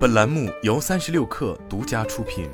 本栏目由三十六氪独家出品。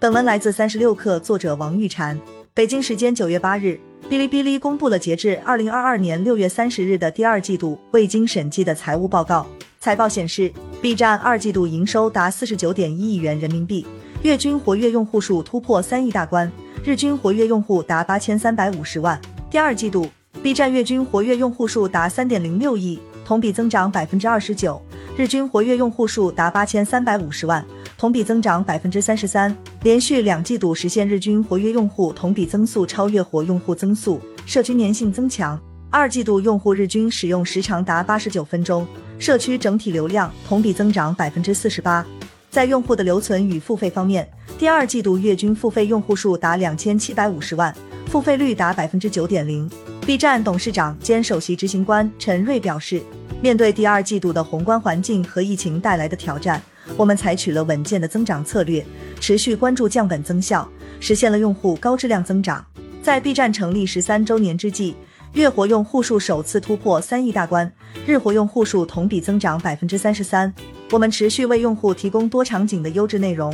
本文来自三十六氪，作者王玉婵。北京时间九月八日，哔哩哔哩公布了截至二零二二年六月三十日的第二季度未经审计的财务报告。财报显示，B 站二季度营收达四十九点一亿元人民币，月均活跃用户数突破三亿大关，日均活跃用户达八千三百五十万。第二季度，B 站月均活跃用户数达三点零六亿，同比增长百分之二十九，日均活跃用户数达八千三百五十万，同比增长百分之三十三，连续两季度实现日均活跃用户同比增速超越活用户增速，社区粘性增强。二季度用户日均使用时长达八十九分钟，社区整体流量同比增长百分之四十八。在用户的留存与付费方面，第二季度月均付费用户数达两千七百五十万。付费率达百分之九点零。B 站董事长兼首席执行官陈瑞表示，面对第二季度的宏观环境和疫情带来的挑战，我们采取了稳健的增长策略，持续关注降本增效，实现了用户高质量增长。在 B 站成立十三周年之际，月活用户数首次突破三亿大关，日活用户数同比增长百分之三十三。我们持续为用户提供多场景的优质内容，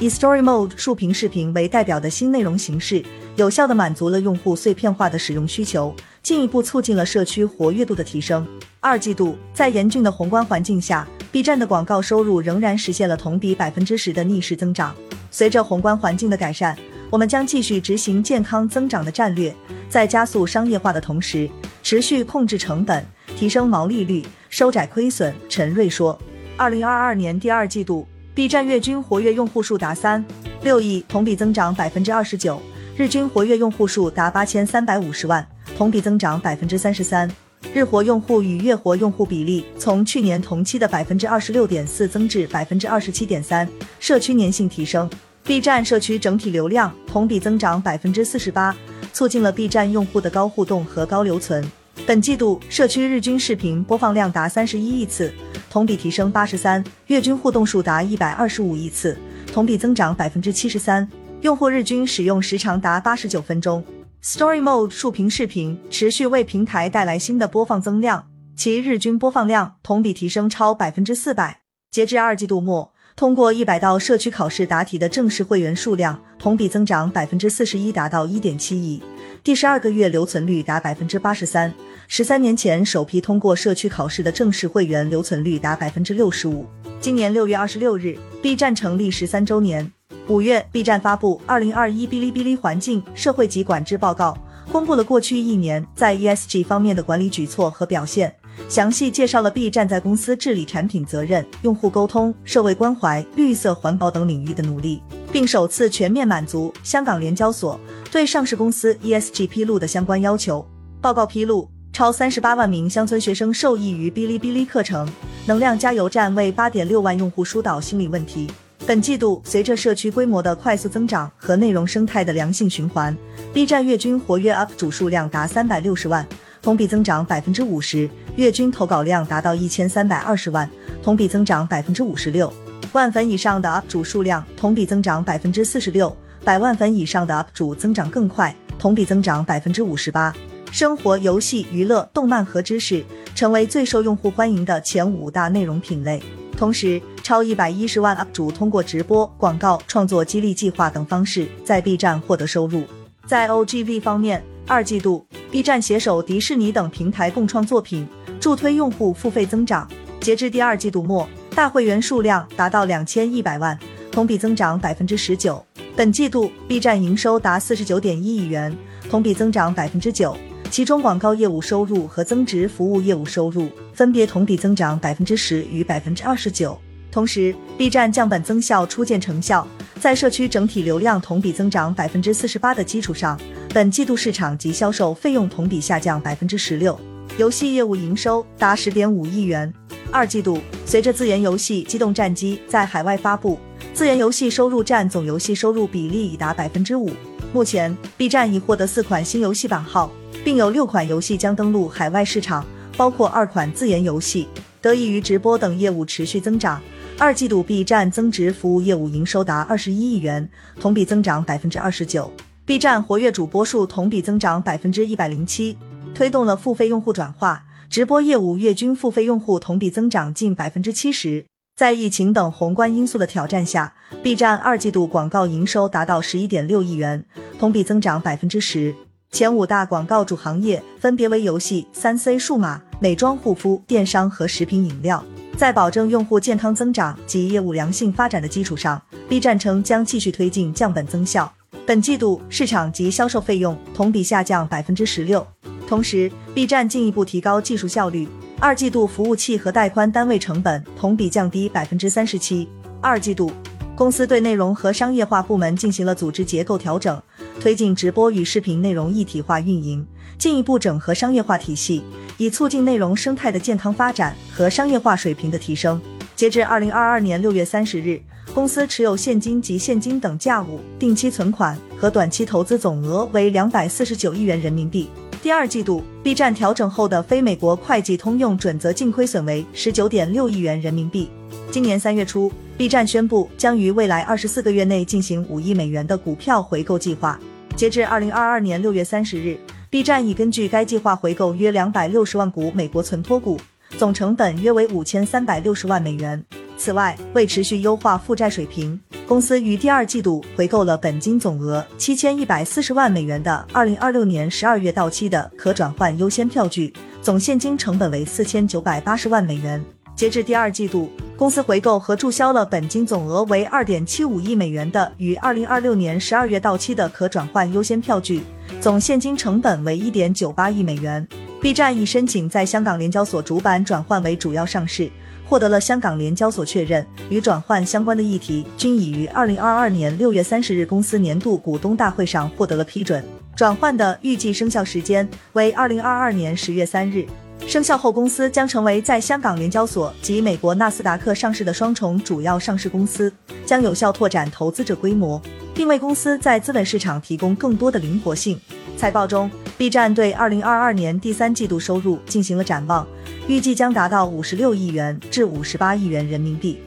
以 Story Mode 竖屏视频为代表的新内容形式。有效地满足了用户碎片化的使用需求，进一步促进了社区活跃度的提升。二季度，在严峻的宏观环境下，B 站的广告收入仍然实现了同比百分之十的逆势增长。随着宏观环境的改善，我们将继续执行健康增长的战略，在加速商业化的同时，持续控制成本，提升毛利率，收窄亏损。陈瑞说，二零二二年第二季度，B 站月均活跃用户数达三六亿，同比增长百分之二十九。日均活跃用户数达八千三百五十万，同比增长百分之三十三。日活用户与月活用户比例从去年同期的百分之二十六点四增至百分之二十七点三，社区粘性提升。B 站社区整体流量同比增长百分之四十八，促进了 B 站用户的高互动和高留存。本季度社区日均视频播放量达三十一亿次，同比提升八十三，月均互动数达一百二十五亿次，同比增长百分之七十三。用户日均使用时长达八十九分钟，Story Mode 竖屏视频持续为平台带来新的播放增量，其日均播放量同比提升超百分之四百。截至二季度末，通过一百道社区考试答题的正式会员数量同比增长百分之四十一，达到一点七亿。第十二个月留存率达百分之八十三，十三年前首批通过社区考试的正式会员留存率达百分之六十五。今年六月二十六日，B 站成立十三周年。五月，B 站发布《二零二一哔哩哔哩环境、社会及管制报告》，公布了过去一年在 ESG 方面的管理举措和表现，详细介绍了 B 站在公司治理、产品责任、用户沟通、社会关怀、绿色环保等领域的努力，并首次全面满足香港联交所对上市公司 ESG 披露的相关要求。报告披露，超三十八万名乡村学生受益于哔哩哔哩课程，能量加油站为八点六万用户疏导心理问题。本季度，随着社区规模的快速增长和内容生态的良性循环，B 站月均活跃 UP 主数量达三百六十万，同比增长百分之五十；月均投稿量达到一千三百二十万，同比增长百分之五十六。万粉以上的 UP 主数量同比增长百分之四十六，百万粉以上的 UP 主增长更快，同比增长百分之五十八。生活、游戏、娱乐、动漫和知识成为最受用户欢迎的前五大内容品类。同时，超一百一十万 UP 主通过直播、广告、创作激励计划等方式在 B 站获得收入。在 OGV 方面，二季度 B 站携手迪士尼等平台共创作品，助推用户付费增长。截至第二季度末，大会员数量达到两千一百万，同比增长百分之十九。本季度 B 站营收达四十九点一亿元，同比增长百分之九。其中广告业务收入和增值服务业务收入分别同比增长百分之十与百分之二十九。同时，B 站降本增效初见成效，在社区整体流量同比增长百分之四十八的基础上，本季度市场及销售费用同比下降百分之十六。游戏业务营收达十点五亿元。二季度，随着自研游戏《机动战机》在海外发布，自研游戏收入占总游戏收入比例已达百分之五。目前，B 站已获得四款新游戏版号。并有六款游戏将登陆海外市场，包括二款自研游戏。得益于直播等业务持续增长，二季度 B 站增值服务业务营收达二十一亿元，同比增长百分之二十九。B 站活跃主播数同比增长百分之一百零七，推动了付费用户转化，直播业务月均付费用户同比增长近百分之七十。在疫情等宏观因素的挑战下，B 站二季度广告营收达到十一点六亿元，同比增长百分之十。前五大广告主行业分别为游戏、三 C 数码、美妆护肤、电商和食品饮料。在保证用户健康增长及业务良性发展的基础上，B 站称将继续推进降本增效。本季度市场及销售费用同比下降百分之十六。同时，B 站进一步提高技术效率，二季度服务器和带宽单位成本同比降低百分之三十七。二季度，公司对内容和商业化部门进行了组织结构调整。推进直播与视频内容一体化运营，进一步整合商业化体系，以促进内容生态的健康发展和商业化水平的提升。截至二零二二年六月三十日，公司持有现金及现金等价物、定期存款和短期投资总额为两百四十九亿元人民币。第二季度，B 站调整后的非美国会计通用准则净亏损为十九点六亿元人民币。今年三月初，B 站宣布将于未来二十四个月内进行五亿美元的股票回购计划。截至二零二二年六月三十日，B 站已根据该计划回购约两百六十万股美国存托股，总成本约为五千三百六十万美元。此外，为持续优化负债水平，公司于第二季度回购了本金总额七千一百四十万美元的二零二六年十二月到期的可转换优先票据，总现金成本为四千九百八十万美元。截至第二季度。公司回购和注销了本金总额为二点七五亿美元的于二零二六年十二月到期的可转换优先票据，总现金成本为一点九八亿美元。B 站已申请在香港联交所主板转换为主要上市，获得了香港联交所确认。与转换相关的议题均已于二零二二年六月三十日公司年度股东大会上获得了批准。转换的预计生效时间为二零二二年十月三日。生效后，公司将成为在香港联交所及美国纳斯达克上市的双重主要上市公司，将有效拓展投资者规模，并为公司在资本市场提供更多的灵活性。财报中，B 站对二零二二年第三季度收入进行了展望，预计将达到五十六亿元至五十八亿元人民币。